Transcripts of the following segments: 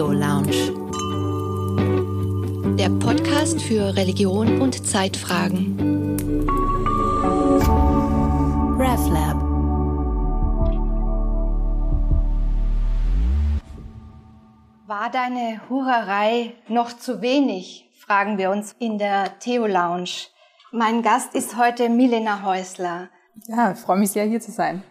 Theo Lounge. Der Podcast für Religion und Zeitfragen. RevLab. War deine Hurerei noch zu wenig? Fragen wir uns in der Theo Lounge. Mein Gast ist heute Milena Häusler. Ja, ich freue mich sehr, hier zu sein.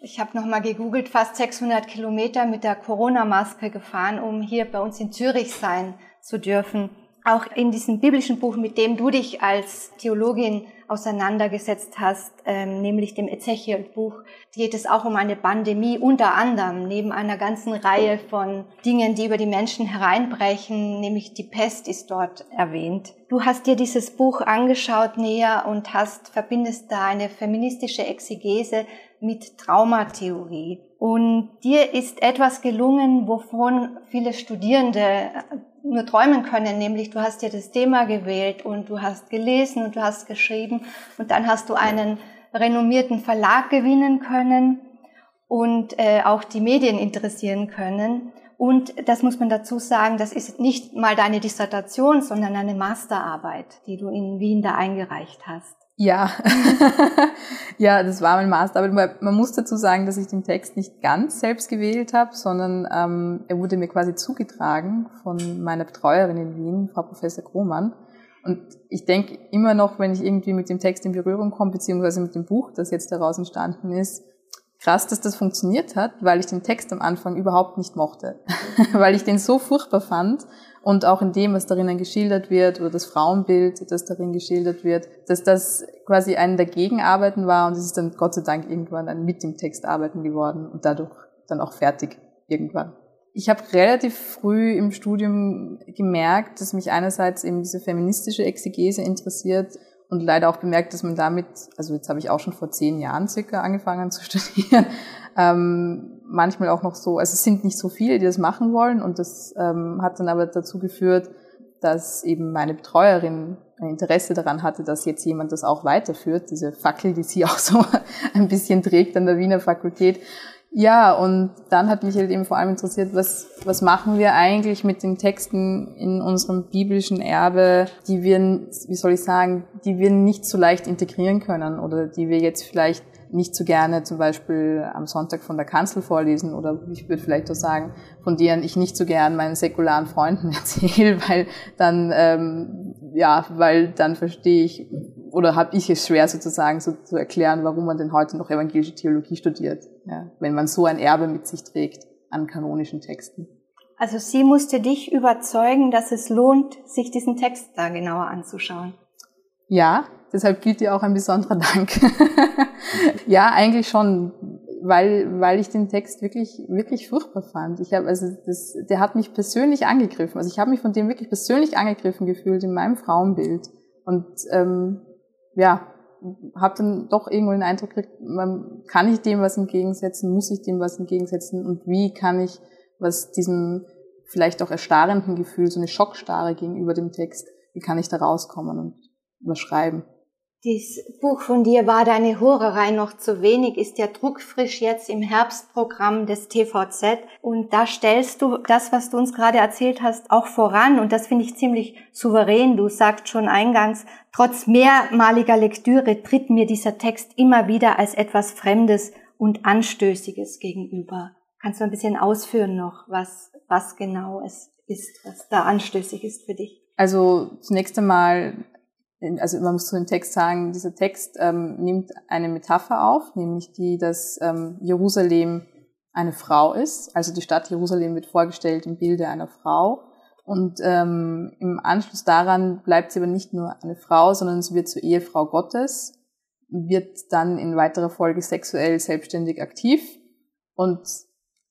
Ich habe nochmal gegoogelt, fast 600 Kilometer mit der Corona-Maske gefahren, um hier bei uns in Zürich sein zu dürfen. Auch in diesem biblischen Buch, mit dem du dich als Theologin auseinandergesetzt hast, ähm, nämlich dem Ezechiel-Buch, geht es auch um eine Pandemie, unter anderem neben einer ganzen Reihe von Dingen, die über die Menschen hereinbrechen, nämlich die Pest ist dort erwähnt. Du hast dir dieses Buch angeschaut näher und hast, verbindest da eine feministische Exegese mit Traumatheorie. Und dir ist etwas gelungen, wovon viele Studierende nur träumen können, nämlich du hast dir das Thema gewählt und du hast gelesen und du hast geschrieben und dann hast du einen renommierten Verlag gewinnen können und äh, auch die Medien interessieren können. Und das muss man dazu sagen, das ist nicht mal deine Dissertation, sondern eine Masterarbeit, die du in Wien da eingereicht hast. Ja, ja, das war mein Master. Aber man muss dazu sagen, dass ich den Text nicht ganz selbst gewählt habe, sondern ähm, er wurde mir quasi zugetragen von meiner Betreuerin in Wien, Frau Professor Krohmann. Und ich denke immer noch, wenn ich irgendwie mit dem Text in Berührung komme, beziehungsweise mit dem Buch, das jetzt daraus entstanden ist, krass, dass das funktioniert hat, weil ich den Text am Anfang überhaupt nicht mochte. weil ich den so furchtbar fand und auch in dem, was darin geschildert wird oder das Frauenbild, das darin geschildert wird, dass das quasi ein Dagegenarbeiten war und es ist dann Gott sei Dank irgendwann ein mit dem Text arbeiten geworden und dadurch dann auch fertig irgendwann. Ich habe relativ früh im Studium gemerkt, dass mich einerseits eben diese feministische Exegese interessiert und leider auch bemerkt, dass man damit, also jetzt habe ich auch schon vor zehn Jahren circa angefangen zu studieren, ähm, manchmal auch noch so, also es sind nicht so viele, die das machen wollen und das ähm, hat dann aber dazu geführt, dass eben meine Betreuerin ein Interesse daran hatte, dass jetzt jemand das auch weiterführt, diese Fackel, die sie auch so ein bisschen trägt an der Wiener Fakultät. Ja, und dann hat mich halt eben vor allem interessiert, was, was machen wir eigentlich mit den Texten in unserem biblischen Erbe, die wir, wie soll ich sagen, die wir nicht so leicht integrieren können oder die wir jetzt vielleicht nicht so gerne zum Beispiel am Sonntag von der Kanzel vorlesen oder ich würde vielleicht auch sagen, von denen ich nicht so gern meinen säkularen Freunden erzähle, weil dann ähm, ja, weil dann verstehe ich oder habe ich es schwer sozusagen so zu erklären, warum man denn heute noch evangelische Theologie studiert, ja, wenn man so ein Erbe mit sich trägt an kanonischen Texten. Also sie musste dich überzeugen, dass es lohnt, sich diesen Text da genauer anzuschauen. Ja, deshalb gilt dir auch ein besonderer Dank. ja, eigentlich schon, weil, weil ich den Text wirklich, wirklich furchtbar fand. Ich habe, also das, der hat mich persönlich angegriffen. Also ich habe mich von dem wirklich persönlich angegriffen gefühlt in meinem Frauenbild. Und ähm, ja, habe dann doch irgendwo den Eindruck gekriegt, kann ich dem was entgegensetzen, muss ich dem was entgegensetzen und wie kann ich was diesem vielleicht auch erstarrenden Gefühl, so eine Schockstarre gegenüber dem Text, wie kann ich da rauskommen und überschreiben? Dieses Buch von dir war deine Hurerei noch zu wenig, ist ja druckfrisch jetzt im Herbstprogramm des TVZ und da stellst du das, was du uns gerade erzählt hast, auch voran und das finde ich ziemlich souverän. Du sagst schon eingangs, trotz mehrmaliger Lektüre tritt mir dieser Text immer wieder als etwas Fremdes und Anstößiges gegenüber. Kannst du ein bisschen ausführen noch, was, was genau es ist, was da anstößig ist für dich? Also zunächst einmal also man muss zu dem Text sagen, dieser Text ähm, nimmt eine Metapher auf, nämlich die, dass ähm, Jerusalem eine Frau ist. Also die Stadt Jerusalem wird vorgestellt im Bilde einer Frau. Und ähm, im Anschluss daran bleibt sie aber nicht nur eine Frau, sondern sie wird zur Ehefrau Gottes, wird dann in weiterer Folge sexuell selbstständig aktiv und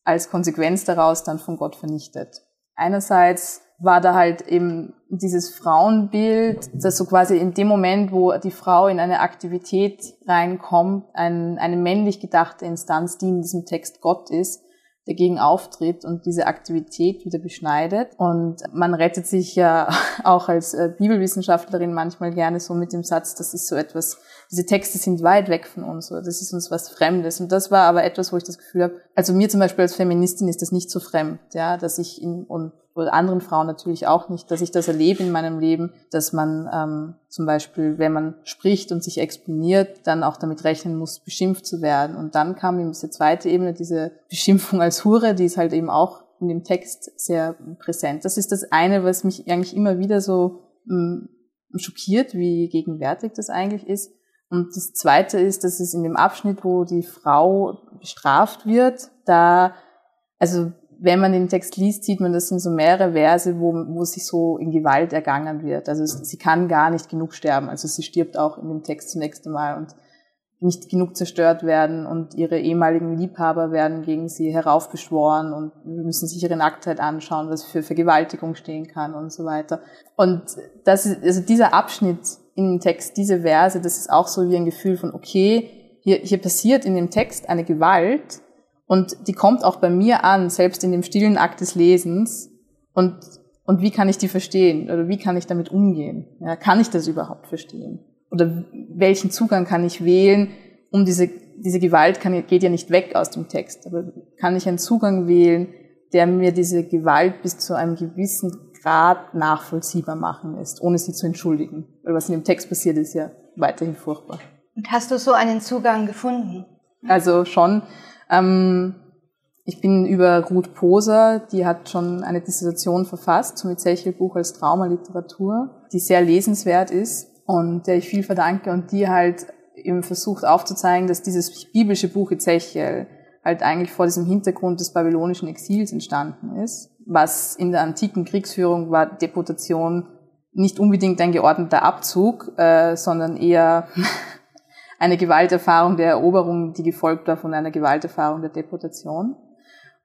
als Konsequenz daraus dann von Gott vernichtet. Einerseits war da halt eben dieses Frauenbild, dass so quasi in dem Moment, wo die Frau in eine Aktivität reinkommt, ein, eine männlich gedachte Instanz, die in diesem Text Gott ist, dagegen auftritt und diese Aktivität wieder beschneidet. Und man rettet sich ja auch als äh, Bibelwissenschaftlerin manchmal gerne so mit dem Satz, das ist so etwas, diese Texte sind weit weg von uns oder das ist uns was Fremdes. Und das war aber etwas, wo ich das Gefühl habe, also mir zum Beispiel als Feministin ist das nicht so fremd, ja, dass ich in, und oder anderen Frauen natürlich auch nicht, dass ich das erlebe in meinem Leben, dass man ähm, zum Beispiel, wenn man spricht und sich exponiert, dann auch damit rechnen muss, beschimpft zu werden. Und dann kam eben diese zweite Ebene, diese Beschimpfung als Hure, die ist halt eben auch in dem Text sehr präsent. Das ist das eine, was mich eigentlich immer wieder so ähm, schockiert, wie gegenwärtig das eigentlich ist. Und das zweite ist, dass es in dem Abschnitt, wo die Frau bestraft wird, da, also wenn man den Text liest, sieht man, das sind so mehrere Verse, wo, wo sich so in Gewalt ergangen wird. Also sie kann gar nicht genug sterben. Also sie stirbt auch in dem Text zunächst einmal und nicht genug zerstört werden und ihre ehemaligen Liebhaber werden gegen sie heraufbeschworen und müssen sich ihre Nacktheit anschauen, was für Vergewaltigung stehen kann und so weiter. Und das ist, also dieser Abschnitt in dem Text, diese Verse, das ist auch so wie ein Gefühl von, okay, hier, hier passiert in dem Text eine Gewalt, und die kommt auch bei mir an, selbst in dem stillen Akt des Lesens. Und, und wie kann ich die verstehen? Oder wie kann ich damit umgehen? Ja, kann ich das überhaupt verstehen? Oder welchen Zugang kann ich wählen, um diese, diese Gewalt kann, geht ja nicht weg aus dem Text. Aber kann ich einen Zugang wählen, der mir diese Gewalt bis zu einem gewissen Grad nachvollziehbar machen lässt, ohne sie zu entschuldigen? Weil was in dem Text passiert, ist ja weiterhin furchtbar. Und hast du so einen Zugang gefunden? Also schon. Ähm, ich bin über Ruth Poser, die hat schon eine Dissertation verfasst zum Ezechiel-Buch als Traumaliteratur, die sehr lesenswert ist und der ich viel verdanke und die halt eben versucht aufzuzeigen, dass dieses biblische Buch Ezechiel halt eigentlich vor diesem Hintergrund des babylonischen Exils entstanden ist, was in der antiken Kriegsführung war Deportation nicht unbedingt ein geordneter Abzug, äh, sondern eher eine Gewalterfahrung der Eroberung, die gefolgt war von einer Gewalterfahrung der Deportation.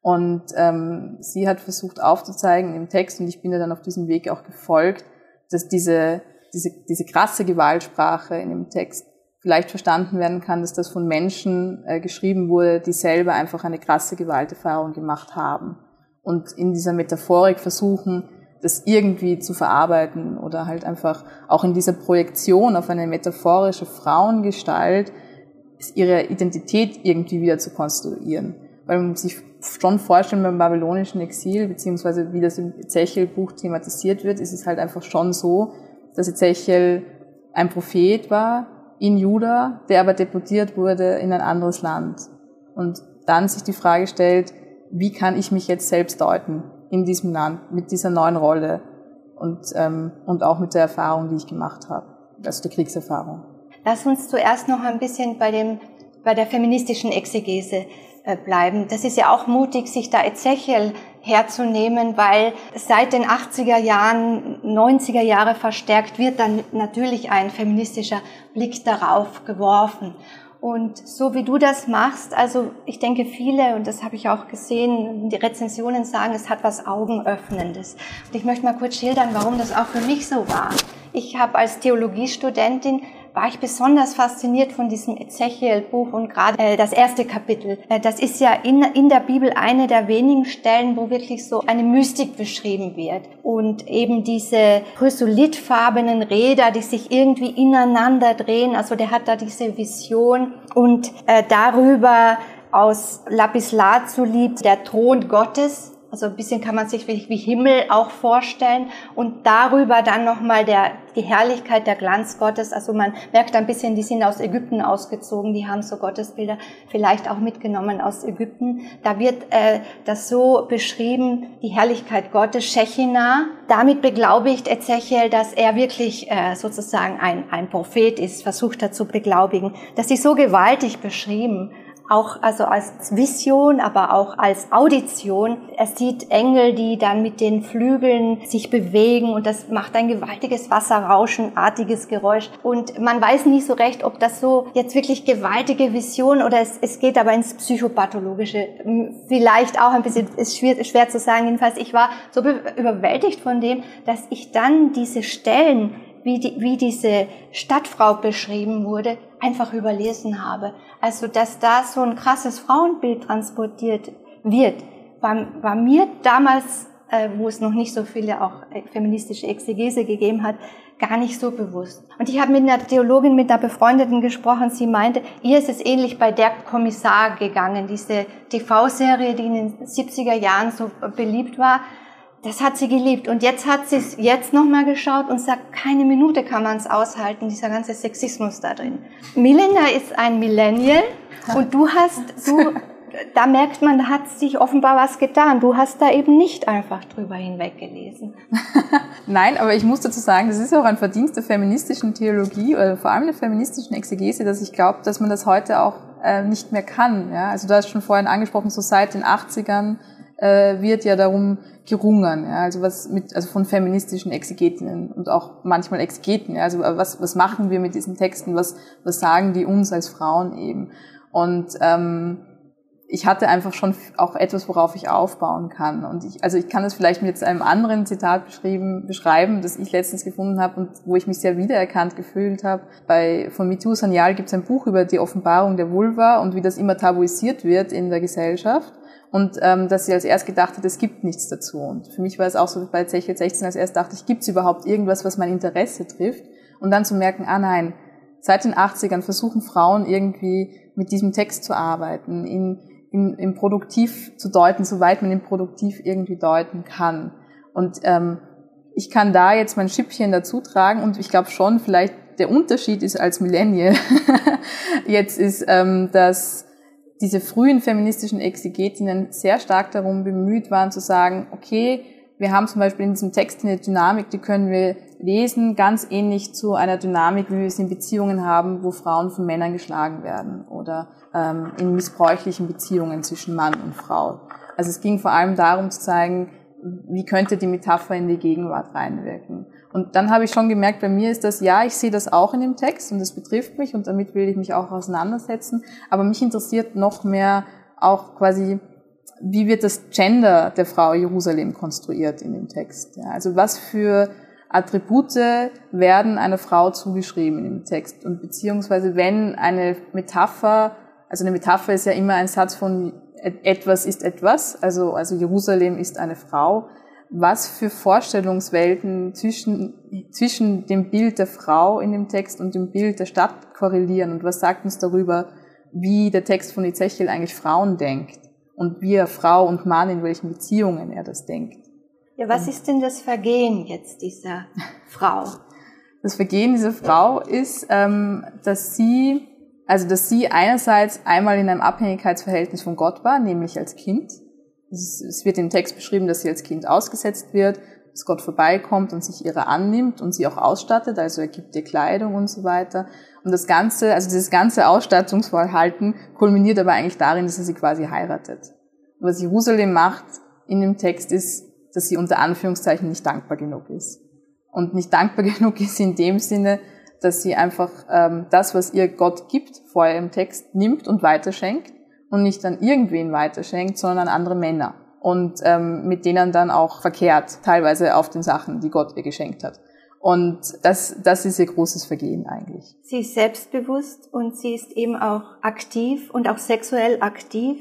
Und ähm, sie hat versucht aufzuzeigen im Text, und ich bin ja dann auf diesem Weg auch gefolgt, dass diese, diese, diese krasse Gewaltsprache in dem Text vielleicht verstanden werden kann, dass das von Menschen äh, geschrieben wurde, die selber einfach eine krasse Gewalterfahrung gemacht haben. Und in dieser Metaphorik versuchen, das irgendwie zu verarbeiten oder halt einfach auch in dieser Projektion auf eine metaphorische Frauengestalt ihre Identität irgendwie wieder zu konstruieren. Weil man sich schon vorstellen beim babylonischen Exil, beziehungsweise wie das im Ezechiel-Buch thematisiert wird, ist es halt einfach schon so, dass Ezechiel ein Prophet war in Juda, der aber deportiert wurde in ein anderes Land. Und dann sich die Frage stellt, wie kann ich mich jetzt selbst deuten? In diesem Land mit dieser neuen Rolle und, ähm, und auch mit der Erfahrung, die ich gemacht habe, also der Kriegserfahrung. Lass uns zuerst noch ein bisschen bei, dem, bei der feministischen Exegese äh, bleiben. Das ist ja auch mutig, sich da Ezechiel herzunehmen, weil seit den 80er Jahren, 90er Jahre verstärkt wird dann natürlich ein feministischer Blick darauf geworfen. Und so wie du das machst, also ich denke viele, und das habe ich auch gesehen, die Rezensionen sagen, es hat was Augenöffnendes. Und ich möchte mal kurz schildern, warum das auch für mich so war. Ich habe als Theologiestudentin war ich besonders fasziniert von diesem Ezechiel-Buch und gerade äh, das erste Kapitel. Äh, das ist ja in, in der Bibel eine der wenigen Stellen, wo wirklich so eine Mystik beschrieben wird. Und eben diese chrysolithfarbenen Räder, die sich irgendwie ineinander drehen. Also der hat da diese Vision und äh, darüber aus Lapis Lazuli der Thron Gottes also ein bisschen kann man sich wie Himmel auch vorstellen und darüber dann nochmal der, die Herrlichkeit, der Glanz Gottes. Also man merkt ein bisschen, die sind aus Ägypten ausgezogen, die haben so Gottesbilder vielleicht auch mitgenommen aus Ägypten. Da wird äh, das so beschrieben, die Herrlichkeit Gottes, Shechina. Damit beglaubigt Ezechiel, dass er wirklich äh, sozusagen ein, ein Prophet ist, versucht er zu beglaubigen. Das ist so gewaltig beschrieben auch also als Vision, aber auch als Audition. Er sieht Engel, die dann mit den Flügeln sich bewegen und das macht ein gewaltiges Wasserrauschenartiges Geräusch. Und man weiß nicht so recht, ob das so jetzt wirklich gewaltige Vision oder es, es geht aber ins Psychopathologische. Vielleicht auch ein bisschen, ist schwer, schwer zu sagen. Jedenfalls, ich war so überwältigt von dem, dass ich dann diese Stellen wie, die, wie diese Stadtfrau beschrieben wurde, einfach überlesen habe. Also, dass da so ein krasses Frauenbild transportiert wird, war, war mir damals, äh, wo es noch nicht so viele auch äh, feministische Exegese gegeben hat, gar nicht so bewusst. Und ich habe mit einer Theologin, mit einer Befreundeten gesprochen, sie meinte, ihr ist es ähnlich bei der Kommissar gegangen, diese TV-Serie, die in den 70er Jahren so beliebt war. Das hat sie geliebt. Und jetzt hat sie es jetzt nochmal geschaut und sagt, keine Minute kann man es aushalten, dieser ganze Sexismus da drin. Melinda ist ein Millennial und du hast, du da merkt man, da hat sich offenbar was getan. Du hast da eben nicht einfach drüber hinweggelesen. Nein, aber ich muss dazu sagen, das ist auch ein Verdienst der feministischen Theologie oder vor allem der feministischen Exegese, dass ich glaube, dass man das heute auch äh, nicht mehr kann. Ja? Also du hast schon vorhin angesprochen, so seit den 80ern äh, wird ja darum gerungen, ja? also was mit, also von feministischen Exegetinnen und auch manchmal Exegeten, ja? also was, was machen wir mit diesen Texten, was, was sagen die uns als Frauen eben. Und ähm, ich hatte einfach schon auch etwas, worauf ich aufbauen kann. Und ich, also ich kann das vielleicht mit einem anderen Zitat beschrieben, beschreiben, das ich letztens gefunden habe und wo ich mich sehr wiedererkannt gefühlt habe. Bei von Mitu Sanyal gibt es ein Buch über die Offenbarung der Vulva und wie das immer tabuisiert wird in der Gesellschaft. Und ähm, dass sie als erst gedacht hat, es gibt nichts dazu. Und für mich war es auch so bei Zechel 16, als erst dachte ich, gibt es überhaupt irgendwas, was mein Interesse trifft? Und dann zu merken, ah nein, seit den 80ern versuchen Frauen irgendwie mit diesem Text zu arbeiten, in in, in Produktiv zu deuten, soweit man ihn Produktiv irgendwie deuten kann. Und ähm, ich kann da jetzt mein Schippchen dazu tragen und ich glaube schon, vielleicht der Unterschied ist als Millennial jetzt ist, ähm, dass diese frühen feministischen Exegetinnen sehr stark darum bemüht waren zu sagen, okay, wir haben zum Beispiel in diesem Text eine Dynamik, die können wir lesen, ganz ähnlich zu einer Dynamik, wie wir es in Beziehungen haben, wo Frauen von Männern geschlagen werden oder ähm, in missbräuchlichen Beziehungen zwischen Mann und Frau. Also es ging vor allem darum zu zeigen, wie könnte die Metapher in die Gegenwart reinwirken. Und dann habe ich schon gemerkt, bei mir ist das, ja, ich sehe das auch in dem Text und das betrifft mich und damit will ich mich auch auseinandersetzen, aber mich interessiert noch mehr auch quasi, wie wird das Gender der Frau Jerusalem konstruiert in dem Text. Ja, also was für Attribute werden einer Frau zugeschrieben im Text und beziehungsweise wenn eine Metapher also eine Metapher ist ja immer ein Satz von etwas ist etwas, also, also Jerusalem ist eine Frau. Was für Vorstellungswelten zwischen, zwischen dem Bild der Frau in dem Text und dem Bild der Stadt korrelieren und was sagt uns darüber, wie der Text von Ezechiel eigentlich Frauen denkt und wie er Frau und Mann in welchen Beziehungen er das denkt. Ja, was ist denn das Vergehen jetzt dieser Frau? Das Vergehen dieser Frau ist, ähm, dass sie also, dass sie einerseits einmal in einem Abhängigkeitsverhältnis von Gott war, nämlich als Kind. Es wird im Text beschrieben, dass sie als Kind ausgesetzt wird, dass Gott vorbeikommt und sich ihrer annimmt und sie auch ausstattet, also er gibt ihr Kleidung und so weiter. Und das Ganze, also dieses ganze Ausstattungsverhalten kulminiert aber eigentlich darin, dass er sie quasi heiratet. was Jerusalem macht in dem Text ist, dass sie unter Anführungszeichen nicht dankbar genug ist. Und nicht dankbar genug ist in dem Sinne, dass sie einfach ähm, das, was ihr Gott gibt, vorher im Text nimmt und weiterschenkt und nicht an irgendwen weiterschenkt, sondern an andere Männer und ähm, mit denen dann auch verkehrt, teilweise auf den Sachen, die Gott ihr geschenkt hat. Und das, das ist ihr großes Vergehen eigentlich. Sie ist selbstbewusst und sie ist eben auch aktiv und auch sexuell aktiv.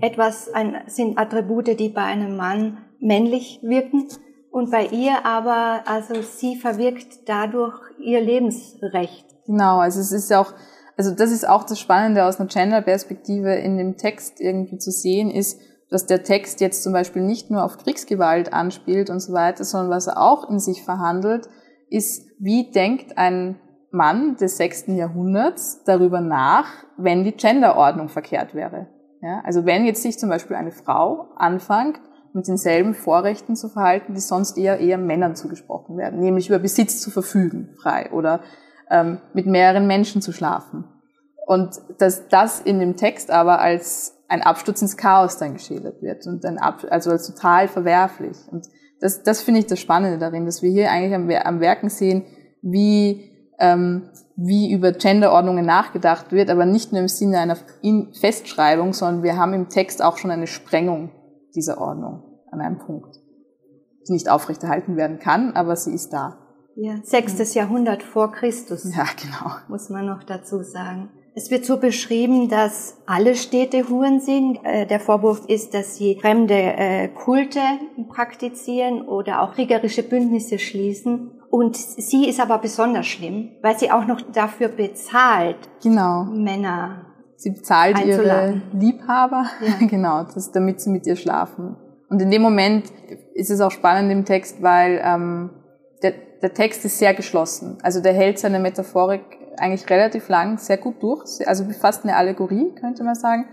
Etwas ein, sind Attribute, die bei einem Mann männlich wirken. Und bei ihr aber, also sie verwirkt dadurch ihr Lebensrecht. Genau, also es ist ja auch, also das ist auch das Spannende aus einer Gender-Perspektive in dem Text irgendwie zu sehen ist, dass der Text jetzt zum Beispiel nicht nur auf Kriegsgewalt anspielt und so weiter, sondern was er auch in sich verhandelt, ist, wie denkt ein Mann des sechsten Jahrhunderts darüber nach, wenn die Genderordnung verkehrt wäre. Ja, also wenn jetzt sich zum Beispiel eine Frau anfängt, mit denselben Vorrechten zu verhalten, die sonst eher eher Männern zugesprochen werden, nämlich über Besitz zu verfügen, frei oder ähm, mit mehreren Menschen zu schlafen. Und dass das in dem Text aber als ein Absturz ins Chaos dann geschildert wird und ein Ab also als total verwerflich. Und das, das finde ich das Spannende darin, dass wir hier eigentlich am, am Werken sehen, wie ähm, wie über Genderordnungen nachgedacht wird, aber nicht nur im Sinne einer Festschreibung, sondern wir haben im Text auch schon eine Sprengung dieser Ordnung an einem Punkt, die nicht aufrechterhalten werden kann, aber sie ist da. Ja, sechstes Jahrhundert vor Christus. Ja, genau. Muss man noch dazu sagen. Es wird so beschrieben, dass alle Städte Huren sind. Äh, der Vorwurf ist, dass sie fremde äh, Kulte praktizieren oder auch kriegerische Bündnisse schließen. Und sie ist aber besonders schlimm, weil sie auch noch dafür bezahlt, genau. Männer. Sie bezahlt ihre Liebhaber, ja. genau, das, damit sie mit ihr schlafen. Und in dem Moment ist es auch spannend im Text, weil ähm, der, der Text ist sehr geschlossen. Also der hält seine Metaphorik eigentlich relativ lang sehr gut durch, also fast eine Allegorie, könnte man sagen.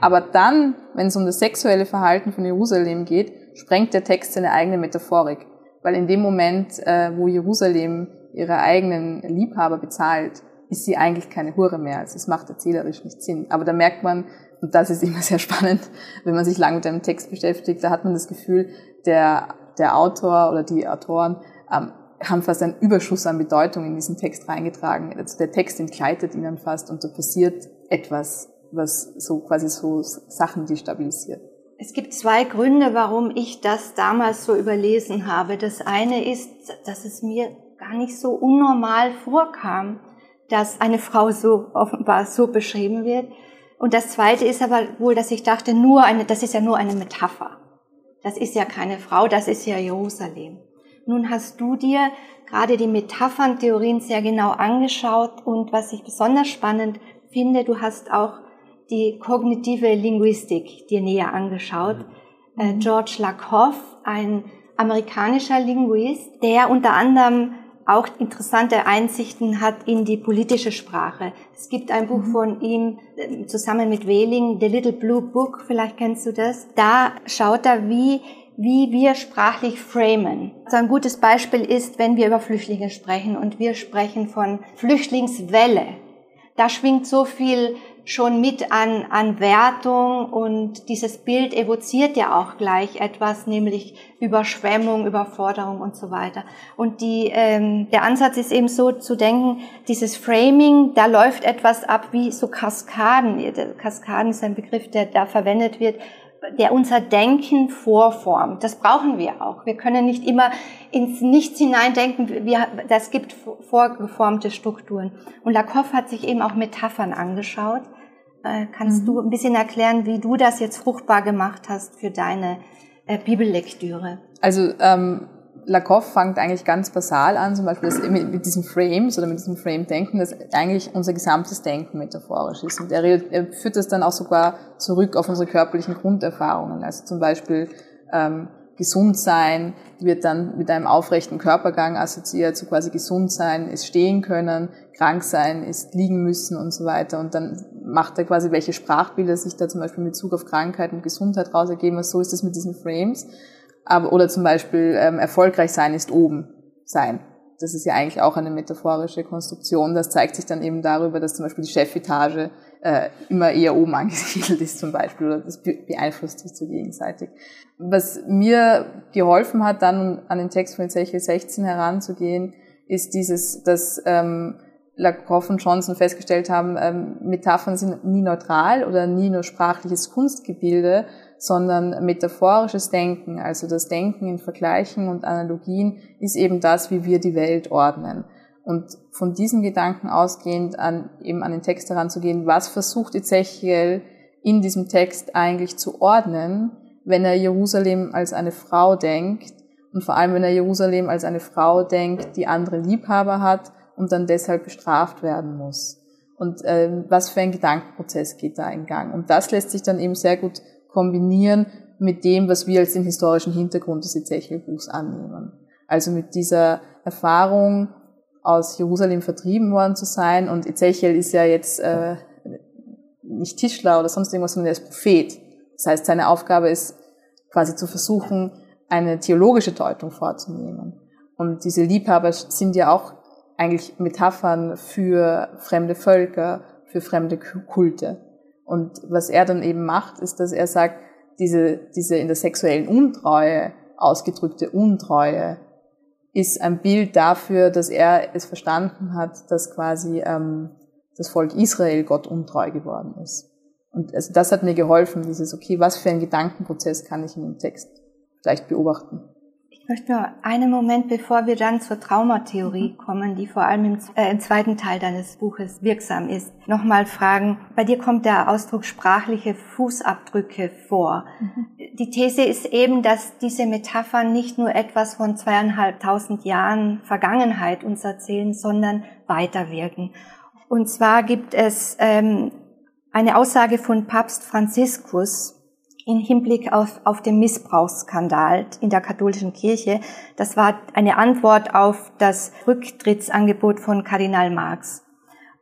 Aber dann, wenn es um das sexuelle Verhalten von Jerusalem geht, sprengt der Text seine eigene Metaphorik. Weil in dem Moment, äh, wo Jerusalem ihre eigenen Liebhaber bezahlt, ist sie eigentlich keine Hure mehr. Also es macht erzählerisch nicht Sinn. Aber da merkt man, und das ist immer sehr spannend, wenn man sich lange mit einem Text beschäftigt, da hat man das Gefühl, der, der Autor oder die Autoren ähm, haben fast einen Überschuss an Bedeutung in diesen Text reingetragen. Also der Text entgleitet ihnen fast und da passiert etwas, was so quasi so Sachen destabilisiert. Es gibt zwei Gründe, warum ich das damals so überlesen habe. Das eine ist, dass es mir gar nicht so unnormal vorkam, dass eine Frau so offenbar so beschrieben wird. Und das zweite ist aber wohl, dass ich dachte, nur eine, das ist ja nur eine Metapher. Das ist ja keine Frau, das ist ja Jerusalem. Nun hast du dir gerade die Metaphern-Theorien sehr genau angeschaut und was ich besonders spannend finde, du hast auch die kognitive Linguistik dir näher angeschaut. Mhm. Äh, George Lakoff, ein amerikanischer Linguist, der unter anderem auch interessante Einsichten hat in die politische Sprache. Es gibt ein Buch mhm. von ihm äh, zusammen mit Wehling, The Little Blue Book, vielleicht kennst du das. Da schaut er, wie wie wir sprachlich framen. Also ein gutes Beispiel ist, wenn wir über Flüchtlinge sprechen und wir sprechen von Flüchtlingswelle. Da schwingt so viel schon mit an, an Wertung und dieses Bild evoziert ja auch gleich etwas, nämlich Überschwemmung, Überforderung und so weiter. Und die, ähm, der Ansatz ist eben so zu denken, dieses Framing, da läuft etwas ab wie so Kaskaden. Kaskaden ist ein Begriff, der da verwendet wird, der unser Denken vorformt. Das brauchen wir auch. Wir können nicht immer ins Nichts hineindenken. Wir, das gibt vorgeformte Strukturen. Und Lakoff hat sich eben auch Metaphern angeschaut. Äh, kannst mhm. du ein bisschen erklären, wie du das jetzt fruchtbar gemacht hast für deine äh, Bibellektüre? Also ähm, Lakoff fängt eigentlich ganz basal an, zum Beispiel das, mit, mit diesem Frames oder mit diesem Frame-Denken, das eigentlich unser gesamtes Denken metaphorisch ist. Und er, er, führt das dann auch sogar zurück auf unsere körperlichen Grunderfahrungen. Also zum Beispiel ähm, gesund sein wird dann mit einem aufrechten Körpergang assoziiert, so quasi gesund sein ist stehen können, krank sein ist liegen müssen und so weiter. Und dann macht er quasi, welche Sprachbilder sich da zum Beispiel mit Bezug auf Krankheit und Gesundheit rausergeben. So ist es mit diesen Frames. Aber, oder zum Beispiel ähm, erfolgreich sein ist oben sein. Das ist ja eigentlich auch eine metaphorische Konstruktion. Das zeigt sich dann eben darüber, dass zum Beispiel die Chefetage äh, immer eher oben angesiedelt ist zum Beispiel. Oder das beeinflusst sich so gegenseitig. Was mir geholfen hat, dann an den Text von Ezechiel 16 heranzugehen, ist dieses, dass ähm, Lakoff und Johnson festgestellt haben, ähm, Metaphern sind nie neutral oder nie nur sprachliches Kunstgebilde, sondern metaphorisches Denken, also das Denken in Vergleichen und Analogien, ist eben das, wie wir die Welt ordnen. Und von diesem Gedanken ausgehend an, eben an den Text heranzugehen, was versucht Ezechiel in diesem Text eigentlich zu ordnen, wenn er Jerusalem als eine Frau denkt und vor allem, wenn er Jerusalem als eine Frau denkt, die andere Liebhaber hat und dann deshalb bestraft werden muss. Und äh, was für ein Gedankenprozess geht da in Gang? Und das lässt sich dann eben sehr gut kombinieren mit dem, was wir als den historischen Hintergrund des Ezechiel-Buchs annehmen. Also mit dieser Erfahrung, aus Jerusalem vertrieben worden zu sein. Und Ezechiel ist ja jetzt äh, nicht Tischler oder sonst irgendwas, sondern er ist Prophet. Das heißt, seine Aufgabe ist quasi zu versuchen, eine theologische Deutung vorzunehmen. Und diese Liebhaber sind ja auch eigentlich Metaphern für fremde Völker, für fremde Kulte. Und was er dann eben macht, ist, dass er sagt, diese, diese in der sexuellen Untreue ausgedrückte Untreue ist ein Bild dafür, dass er es verstanden hat, dass quasi ähm, das Volk Israel Gott untreu geworden ist. Und also das hat mir geholfen, dieses, okay, was für einen Gedankenprozess kann ich in dem Text vielleicht beobachten? Ich möchte nur einen Moment, bevor wir dann zur Traumatheorie mhm. kommen, die vor allem im, äh, im, zweiten Teil deines Buches wirksam ist, nochmal fragen. Bei dir kommt der Ausdruck sprachliche Fußabdrücke vor. Mhm. Die These ist eben, dass diese Metaphern nicht nur etwas von zweieinhalbtausend Jahren Vergangenheit uns erzählen, sondern weiterwirken. Und zwar gibt es ähm, eine Aussage von Papst Franziskus, in Hinblick auf, auf den Missbrauchsskandal in der katholischen Kirche. Das war eine Antwort auf das Rücktrittsangebot von Kardinal Marx.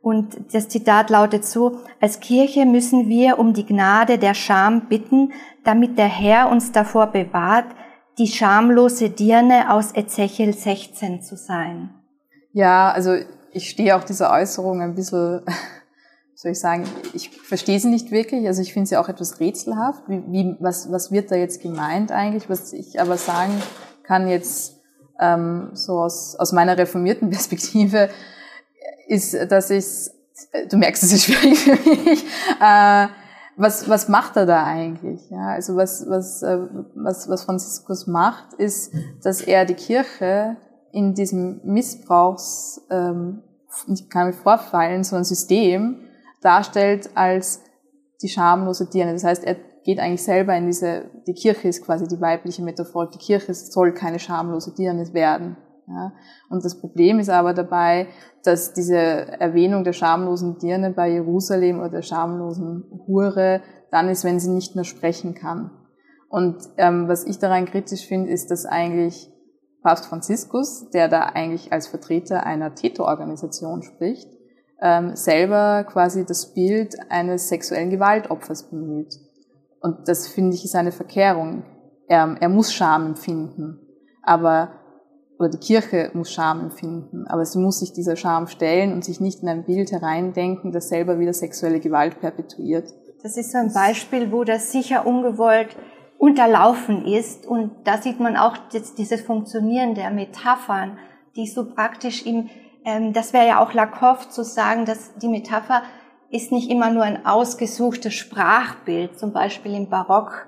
Und das Zitat lautet so, als Kirche müssen wir um die Gnade der Scham bitten, damit der Herr uns davor bewahrt, die schamlose Dirne aus Ezechiel 16 zu sein. Ja, also ich stehe auch dieser Äußerung ein bisschen soll ich sagen, ich verstehe sie nicht wirklich. Also ich finde sie auch etwas rätselhaft. Wie, wie, was, was wird da jetzt gemeint eigentlich? Was ich aber sagen kann jetzt ähm, so aus, aus meiner reformierten Perspektive, ist, dass ich, du merkst, es ist schwierig für mich, äh, was, was macht er da eigentlich? Ja, also was, was, äh, was, was Franziskus macht, ist, dass er die Kirche in diesem Missbrauchs, ähm, nicht kann mit Vorfallen, sondern System darstellt als die schamlose Dirne. Das heißt, er geht eigentlich selber in diese, die Kirche ist quasi die weibliche Metaphorik, die Kirche soll keine schamlose Dirne werden. Ja. Und das Problem ist aber dabei, dass diese Erwähnung der schamlosen Dirne bei Jerusalem oder der schamlosen Hure dann ist, wenn sie nicht mehr sprechen kann. Und ähm, was ich daran kritisch finde, ist, dass eigentlich Papst Franziskus, der da eigentlich als Vertreter einer Täterorganisation spricht, ähm, selber quasi das Bild eines sexuellen Gewaltopfers bemüht. Und das finde ich ist eine Verkehrung. Er, er muss Scham empfinden, aber oder die Kirche muss Scham empfinden, aber sie muss sich dieser Scham stellen und sich nicht in ein Bild hereindenken, das selber wieder sexuelle Gewalt perpetuiert. Das ist so ein Beispiel, wo das sicher ungewollt unterlaufen ist und da sieht man auch dieses Funktionieren der Metaphern, die so praktisch im ähm, das wäre ja auch Lakoff zu sagen, dass die Metapher ist nicht immer nur ein ausgesuchtes Sprachbild, zum Beispiel im Barock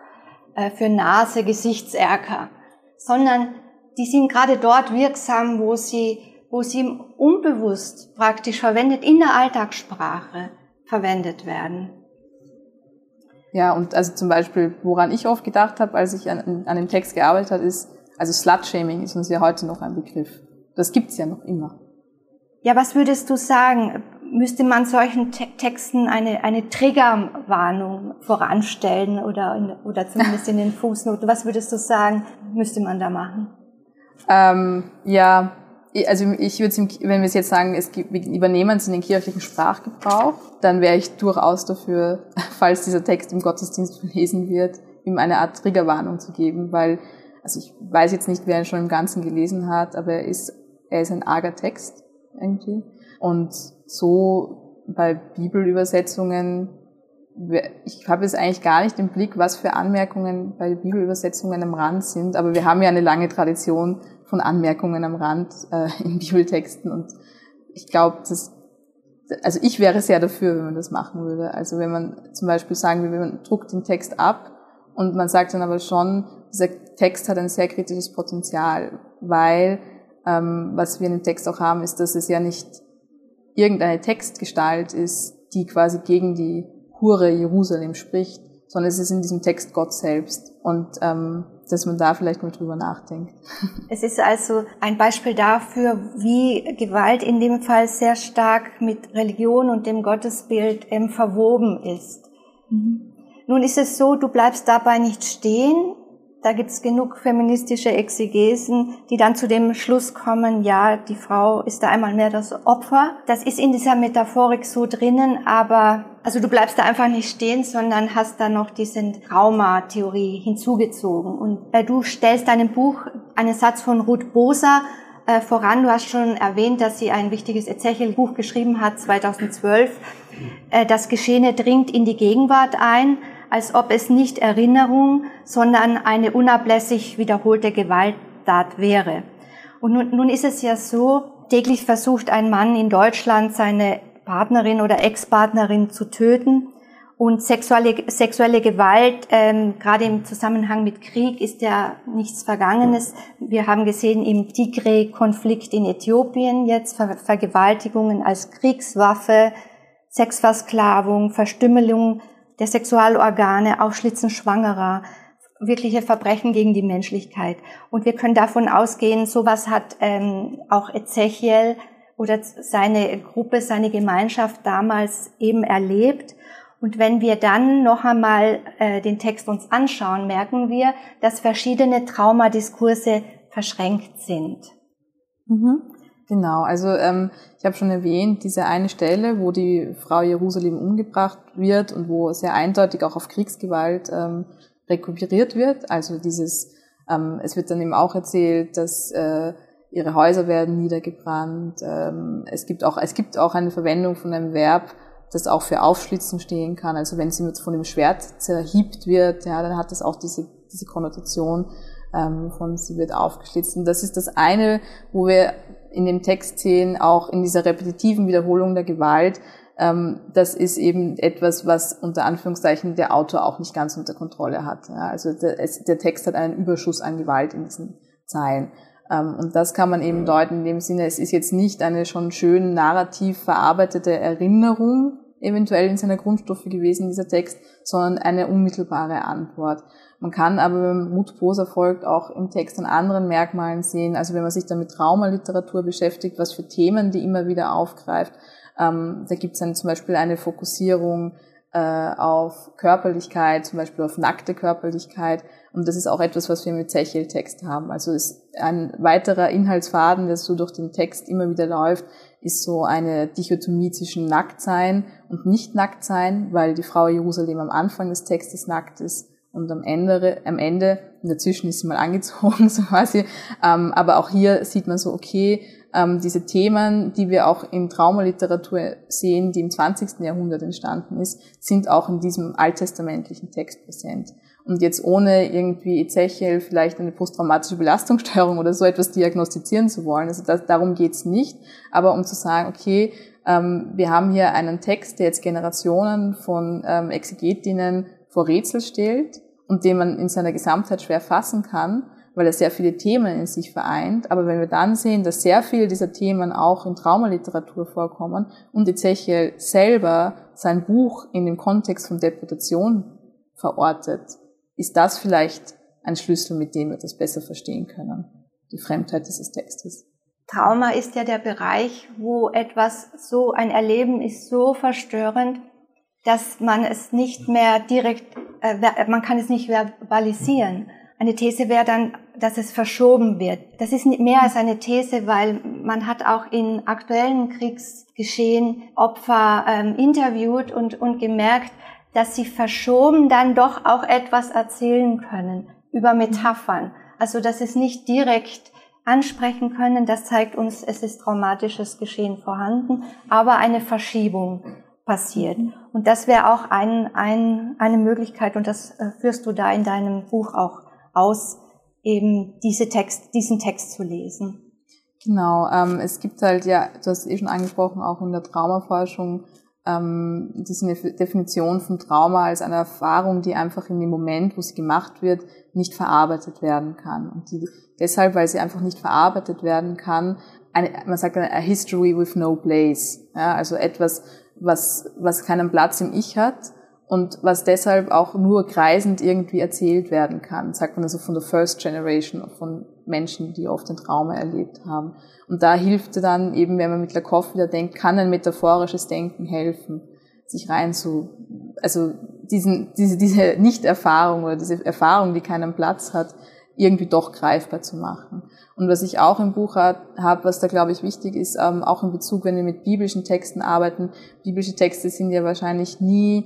äh, für Nase, Gesichtserker, sondern die sind gerade dort wirksam, wo sie, wo sie unbewusst praktisch verwendet, in der Alltagssprache verwendet werden. Ja, und also zum Beispiel, woran ich oft gedacht habe, als ich an, an dem Text gearbeitet habe, ist, also Slutshaming ist uns ja heute noch ein Begriff. Das gibt's ja noch immer. Ja, was würdest du sagen? Müsste man solchen Te Texten eine, eine Triggerwarnung voranstellen oder, in, oder zumindest in den Fußnoten? Was würdest du sagen, müsste man da machen? Ähm, ja, also ich würde wenn wir es jetzt sagen, es gibt, übernehmen es in den kirchlichen Sprachgebrauch, dann wäre ich durchaus dafür, falls dieser Text im Gottesdienst verlesen wird, ihm eine Art Triggerwarnung zu geben, weil, also ich weiß jetzt nicht, wer ihn schon im Ganzen gelesen hat, aber er ist, er ist ein arger Text irgendwie. Und so bei Bibelübersetzungen, ich habe jetzt eigentlich gar nicht im Blick, was für Anmerkungen bei Bibelübersetzungen am Rand sind, aber wir haben ja eine lange Tradition von Anmerkungen am Rand äh, in Bibeltexten und ich glaube, dass also ich wäre sehr dafür, wenn man das machen würde. Also wenn man zum Beispiel sagen will, man druckt den Text ab und man sagt dann aber schon, dieser Text hat ein sehr kritisches Potenzial, weil ähm, was wir in dem Text auch haben, ist, dass es ja nicht irgendeine Textgestalt ist, die quasi gegen die Hure Jerusalem spricht, sondern es ist in diesem Text Gott selbst. Und ähm, dass man da vielleicht mal drüber nachdenkt. Es ist also ein Beispiel dafür, wie Gewalt in dem Fall sehr stark mit Religion und dem Gottesbild ähm, verwoben ist. Mhm. Nun ist es so, du bleibst dabei nicht stehen, da gibt es genug feministische Exegesen, die dann zu dem Schluss kommen, ja, die Frau ist da einmal mehr das Opfer. Das ist in dieser Metaphorik so drinnen, aber also du bleibst da einfach nicht stehen, sondern hast da noch diese Traumatheorie hinzugezogen. Und äh, du stellst deinem Buch einen Satz von Ruth Boser äh, voran. Du hast schon erwähnt, dass sie ein wichtiges Ezechiel-Buch geschrieben hat, 2012. Äh, das Geschehene dringt in die Gegenwart ein als ob es nicht Erinnerung, sondern eine unablässig wiederholte Gewalttat wäre. Und nun, nun ist es ja so, täglich versucht ein Mann in Deutschland seine Partnerin oder Ex-Partnerin zu töten. Und sexuelle, sexuelle Gewalt, ähm, gerade im Zusammenhang mit Krieg, ist ja nichts Vergangenes. Wir haben gesehen im Tigray-Konflikt in Äthiopien jetzt Ver Vergewaltigungen als Kriegswaffe, Sexversklavung, Verstümmelung der Sexualorgane, Aufschlitzen Schwangerer, wirkliche Verbrechen gegen die Menschlichkeit. Und wir können davon ausgehen, sowas hat ähm, auch Ezechiel oder seine Gruppe, seine Gemeinschaft damals eben erlebt. Und wenn wir dann noch einmal äh, den Text uns anschauen, merken wir, dass verschiedene Traumadiskurse verschränkt sind. Mhm. Genau, also ähm, ich habe schon erwähnt, diese eine Stelle, wo die Frau Jerusalem umgebracht wird und wo sehr eindeutig auch auf Kriegsgewalt ähm, rekuperiert wird. Also dieses, ähm, es wird dann eben auch erzählt, dass äh, ihre Häuser werden niedergebrannt. Ähm, es gibt auch, es gibt auch eine Verwendung von einem Verb, das auch für Aufschlitzen stehen kann. Also wenn sie mit von dem Schwert zerhiebt wird, ja, dann hat das auch diese, diese Konnotation ähm, von sie wird aufgeschlitzt. Und das ist das eine, wo wir in dem Text sehen, auch in dieser repetitiven Wiederholung der Gewalt, ähm, das ist eben etwas, was unter Anführungszeichen der Autor auch nicht ganz unter Kontrolle hat. Ja, also der, es, der Text hat einen Überschuss an Gewalt in diesen Zeilen. Ähm, und das kann man eben deuten in dem Sinne, es ist jetzt nicht eine schon schön narrativ verarbeitete Erinnerung, eventuell in seiner Grundstufe gewesen, dieser Text, sondern eine unmittelbare Antwort. Man kann aber, wenn man folgt, auch im Text an anderen Merkmalen sehen. Also wenn man sich dann mit Traumaliteratur beschäftigt, was für Themen die immer wieder aufgreift. Ähm, da gibt es dann zum Beispiel eine Fokussierung äh, auf Körperlichkeit, zum Beispiel auf nackte Körperlichkeit. Und das ist auch etwas, was wir mit Zechel-Text haben. Also ist ein weiterer Inhaltsfaden, der so durch den Text immer wieder läuft, ist so eine Dichotomie zwischen Nacktsein und Nicht-Nacktsein, weil die Frau Jerusalem am Anfang des Textes nackt ist und am Ende, am Ende, dazwischen ist sie mal angezogen, so quasi. Ähm, aber auch hier sieht man so, okay, ähm, diese Themen, die wir auch in Traumaliteratur sehen, die im 20. Jahrhundert entstanden ist, sind auch in diesem alttestamentlichen Text präsent. Und jetzt ohne irgendwie Ezechiel vielleicht eine posttraumatische Belastungsstörung oder so etwas diagnostizieren zu wollen. Also das, darum geht's nicht. Aber um zu sagen, okay, ähm, wir haben hier einen Text, der jetzt Generationen von ähm, Exegetinnen vor Rätsel stellt und den man in seiner Gesamtheit schwer fassen kann, weil er sehr viele Themen in sich vereint. Aber wenn wir dann sehen, dass sehr viele dieser Themen auch in Traumaliteratur vorkommen und Ezechiel selber sein Buch in dem Kontext von Deportation verortet, ist das vielleicht ein Schlüssel, mit dem wir das besser verstehen können, die Fremdheit dieses Textes. Trauma ist ja der Bereich, wo etwas so, ein Erleben ist so verstörend, dass man es nicht mehr direkt, äh, man kann es nicht verbalisieren. Eine These wäre dann, dass es verschoben wird. Das ist mehr als eine These, weil man hat auch in aktuellen Kriegsgeschehen Opfer ähm, interviewt und, und gemerkt, dass sie verschoben dann doch auch etwas erzählen können über Metaphern. Also, dass es nicht direkt ansprechen können, das zeigt uns, es ist traumatisches Geschehen vorhanden, aber eine Verschiebung passiert. Und das wäre auch ein, ein, eine Möglichkeit, und das äh, führst du da in deinem Buch auch aus, eben diese Text, diesen Text zu lesen. Genau, ähm, es gibt halt ja, du hast eh schon angesprochen, auch in der Traumaforschung ähm, diese Definition von Trauma als eine Erfahrung, die einfach in dem Moment, wo sie gemacht wird, nicht verarbeitet werden kann. Und die, deshalb, weil sie einfach nicht verarbeitet werden kann, eine, man sagt eine history with no place. Ja, also etwas, was, was keinen Platz im Ich hat und was deshalb auch nur kreisend irgendwie erzählt werden kann, sagt man also von der First Generation von Menschen, die oft ein Trauma erlebt haben. Und da hilft dann eben, wenn man mit Lakoff wieder denkt, kann ein metaphorisches Denken helfen, sich rein zu, also diesen, diese, diese Nicht-Erfahrung oder diese Erfahrung, die keinen Platz hat, irgendwie doch greifbar zu machen. Und was ich auch im Buch habe, was da glaube ich wichtig ist, ähm, auch in Bezug, wenn wir mit biblischen Texten arbeiten, biblische Texte sind ja wahrscheinlich nie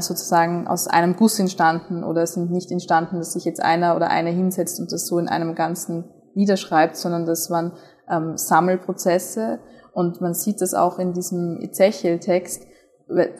sozusagen aus einem Guss entstanden oder sind nicht entstanden, dass sich jetzt einer oder eine hinsetzt und das so in einem Ganzen niederschreibt, sondern das waren ähm, Sammelprozesse. Und man sieht das auch in diesem Ezechiel-Text,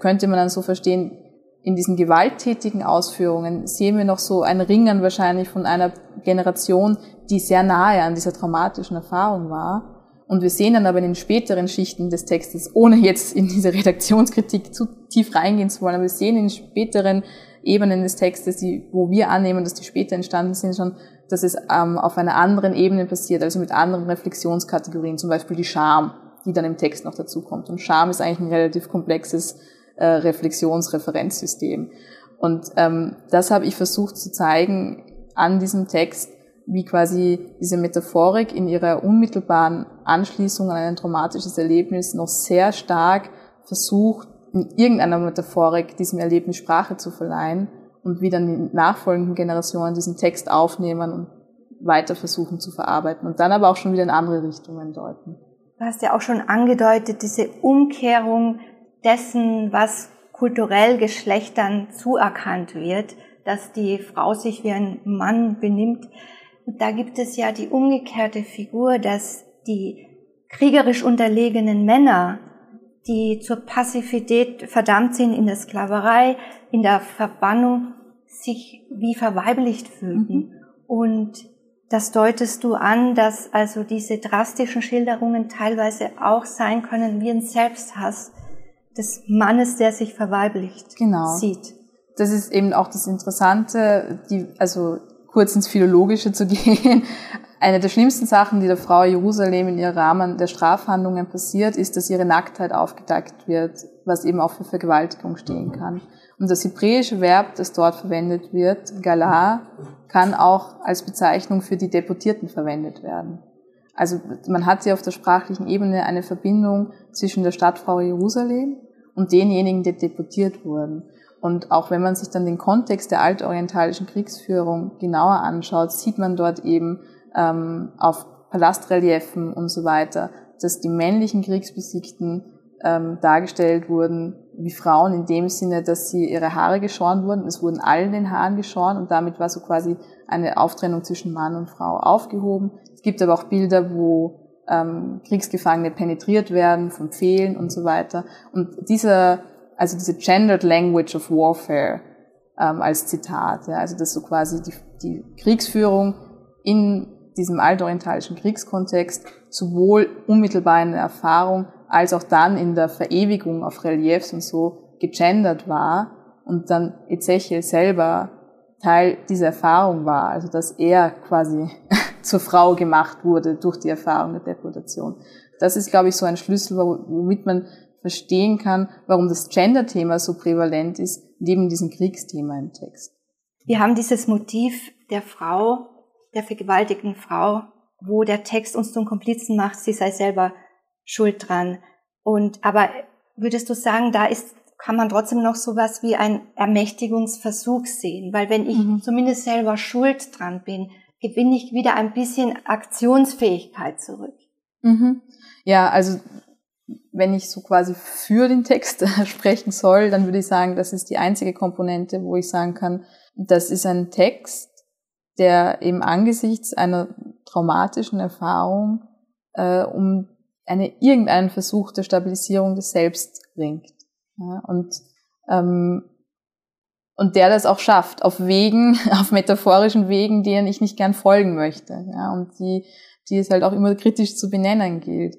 könnte man dann so verstehen, in diesen gewalttätigen Ausführungen sehen wir noch so ein Ringen wahrscheinlich von einer Generation, die sehr nahe an dieser traumatischen Erfahrung war Und wir sehen dann aber in den späteren Schichten des Textes, ohne jetzt in diese Redaktionskritik zu tief reingehen zu wollen, aber wir sehen in späteren Ebenen des Textes, die, wo wir annehmen, dass die später entstanden sind, schon, dass es ähm, auf einer anderen Ebene passiert, also mit anderen Reflexionskategorien, zum Beispiel die Scham, die dann im Text noch dazu kommt. Und Scham ist eigentlich ein relativ komplexes äh, Reflexionsreferenzsystem. Und ähm, das habe ich versucht zu zeigen an diesem Text, wie quasi diese Metaphorik in ihrer unmittelbaren Anschließung an ein traumatisches Erlebnis noch sehr stark versucht, in irgendeiner Metaphorik diesem Erlebnis Sprache zu verleihen und wie dann die nachfolgenden Generationen diesen Text aufnehmen und weiter versuchen zu verarbeiten und dann aber auch schon wieder in andere Richtungen deuten. Du hast ja auch schon angedeutet, diese Umkehrung dessen, was kulturell Geschlechtern zuerkannt wird, dass die Frau sich wie ein Mann benimmt. Und da gibt es ja die umgekehrte Figur, dass die kriegerisch unterlegenen Männer, die zur Passivität verdammt sind in der Sklaverei, in der Verbannung, sich wie verweiblicht fühlten. Mhm. Und das deutest du an, dass also diese drastischen Schilderungen teilweise auch sein können wie ein Selbsthass des Mannes, der sich verweiblicht genau. sieht. Das ist eben auch das Interessante, die, also kurz ins Philologische zu gehen. Eine der schlimmsten Sachen, die der Frau Jerusalem in ihrem Rahmen der Strafhandlungen passiert, ist, dass ihre Nacktheit aufgedeckt wird, was eben auch für Vergewaltigung stehen kann. Und das hebräische Verb, das dort verwendet wird, Galah, kann auch als Bezeichnung für die Deportierten verwendet werden. Also man hat hier auf der sprachlichen Ebene eine Verbindung zwischen der Stadtfrau Jerusalem und denjenigen, die deportiert wurden. Und auch wenn man sich dann den Kontext der altorientalischen Kriegsführung genauer anschaut, sieht man dort eben ähm, auf Palastreliefen und so weiter, dass die männlichen Kriegsbesiegten ähm, dargestellt wurden wie Frauen in dem Sinne, dass sie ihre Haare geschoren wurden. Es wurden allen den Haaren geschoren und damit war so quasi eine Auftrennung zwischen Mann und Frau aufgehoben. Es gibt aber auch Bilder, wo ähm, Kriegsgefangene penetriert werden von Pfählen und so weiter. Und dieser also diese Gendered Language of Warfare ähm, als Zitat. Ja, also dass so quasi die, die Kriegsführung in diesem altorientalischen Kriegskontext sowohl unmittelbar in der Erfahrung als auch dann in der Verewigung auf Reliefs und so gegendert war und dann Ezechiel selber Teil dieser Erfahrung war, also dass er quasi zur Frau gemacht wurde durch die Erfahrung der Deportation. Das ist, glaube ich, so ein Schlüssel, womit man verstehen kann, warum das Gender-Thema so prävalent ist, neben diesem Kriegsthema im Text. Wir haben dieses Motiv der Frau, der vergewaltigten Frau, wo der Text uns zum Komplizen macht, sie sei selber schuld dran. Und, aber würdest du sagen, da ist, kann man trotzdem noch sowas wie ein Ermächtigungsversuch sehen? Weil wenn ich mhm. zumindest selber schuld dran bin, gewinne ich wieder ein bisschen Aktionsfähigkeit zurück. Mhm. Ja, also wenn ich so quasi für den Text sprechen soll, dann würde ich sagen, das ist die einzige Komponente, wo ich sagen kann, das ist ein Text, der eben angesichts einer traumatischen Erfahrung äh, um eine irgendeinen Versuch der Stabilisierung des Selbst bringt. Ja, und ähm, und der das auch schafft auf Wegen, auf metaphorischen Wegen, denen ich nicht gern folgen möchte, ja, und die, die es halt auch immer kritisch zu benennen gilt.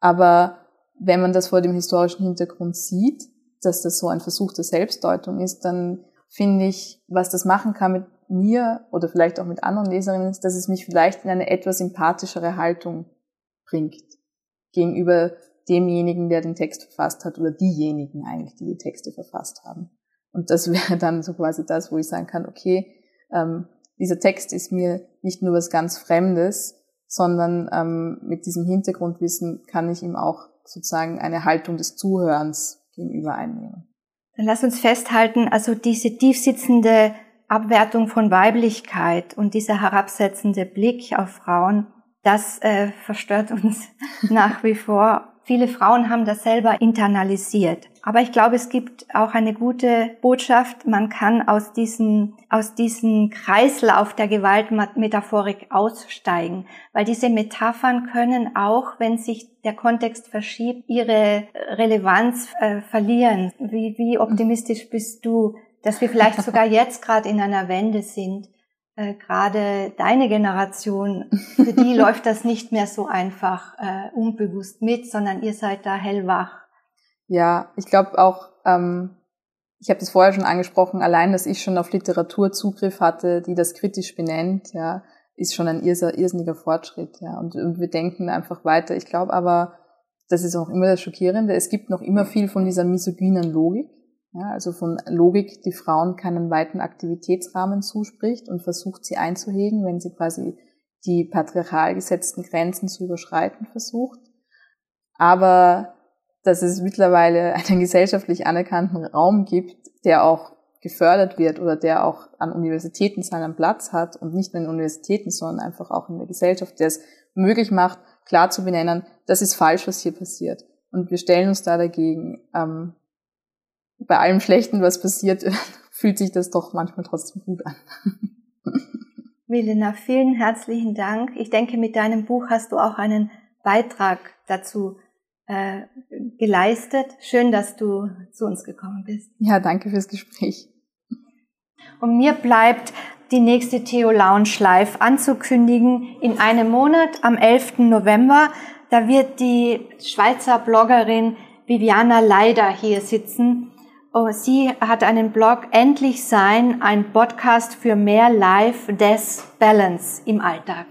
Aber wenn man das vor dem historischen Hintergrund sieht, dass das so ein Versuch der Selbstdeutung ist, dann finde ich, was das machen kann mit mir oder vielleicht auch mit anderen Leserinnen, ist, dass es mich vielleicht in eine etwas sympathischere Haltung bringt gegenüber demjenigen, der den Text verfasst hat oder diejenigen eigentlich, die die Texte verfasst haben. Und das wäre dann so quasi das, wo ich sagen kann, okay, ähm, dieser Text ist mir nicht nur was ganz Fremdes, sondern ähm, mit diesem Hintergrundwissen kann ich ihm auch sozusagen eine Haltung des Zuhörens gegenüber einnehmen. Dann lass uns festhalten, also diese tiefsitzende Abwertung von Weiblichkeit und dieser herabsetzende Blick auf Frauen, das äh, verstört uns nach wie vor. Viele Frauen haben das selber internalisiert. Aber ich glaube, es gibt auch eine gute Botschaft. Man kann aus diesem, aus diesem Kreislauf der Gewaltmetaphorik aussteigen. Weil diese Metaphern können auch, wenn sich der Kontext verschiebt, ihre Relevanz äh, verlieren. Wie, wie optimistisch bist du, dass wir vielleicht sogar jetzt gerade in einer Wende sind, äh, gerade deine Generation, für die läuft das nicht mehr so einfach äh, unbewusst mit, sondern ihr seid da hellwach. Ja, ich glaube auch, ähm, ich habe das vorher schon angesprochen, allein, dass ich schon auf Literatur Zugriff hatte, die das kritisch benennt, ja, ist schon ein irrsinniger Fortschritt, ja. Und, und wir denken einfach weiter. Ich glaube aber, das ist auch immer das Schockierende, es gibt noch immer viel von dieser misogynen Logik, ja, also von Logik, die Frauen keinen weiten Aktivitätsrahmen zuspricht und versucht sie einzuhegen, wenn sie quasi die patriarchal gesetzten Grenzen zu überschreiten versucht. Aber dass es mittlerweile einen gesellschaftlich anerkannten Raum gibt, der auch gefördert wird oder der auch an Universitäten seinen Platz hat und nicht nur in Universitäten, sondern einfach auch in der Gesellschaft, der es möglich macht, klar zu benennen, das ist falsch, was hier passiert. Und wir stellen uns da dagegen. Ähm, bei allem Schlechten, was passiert, fühlt sich das doch manchmal trotzdem gut an. Milena, vielen herzlichen Dank. Ich denke, mit deinem Buch hast du auch einen Beitrag dazu äh, geleistet. Schön, dass du zu uns gekommen bist. Ja, danke fürs Gespräch. Und mir bleibt die nächste Theo Lounge Live anzukündigen in einem Monat am 11. November. Da wird die Schweizer Bloggerin Viviana Leider hier sitzen. Oh, sie hat einen Blog Endlich Sein, ein Podcast für mehr Life-Death-Balance im Alltag.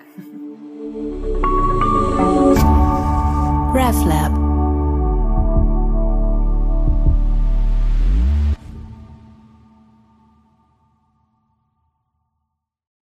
RefLab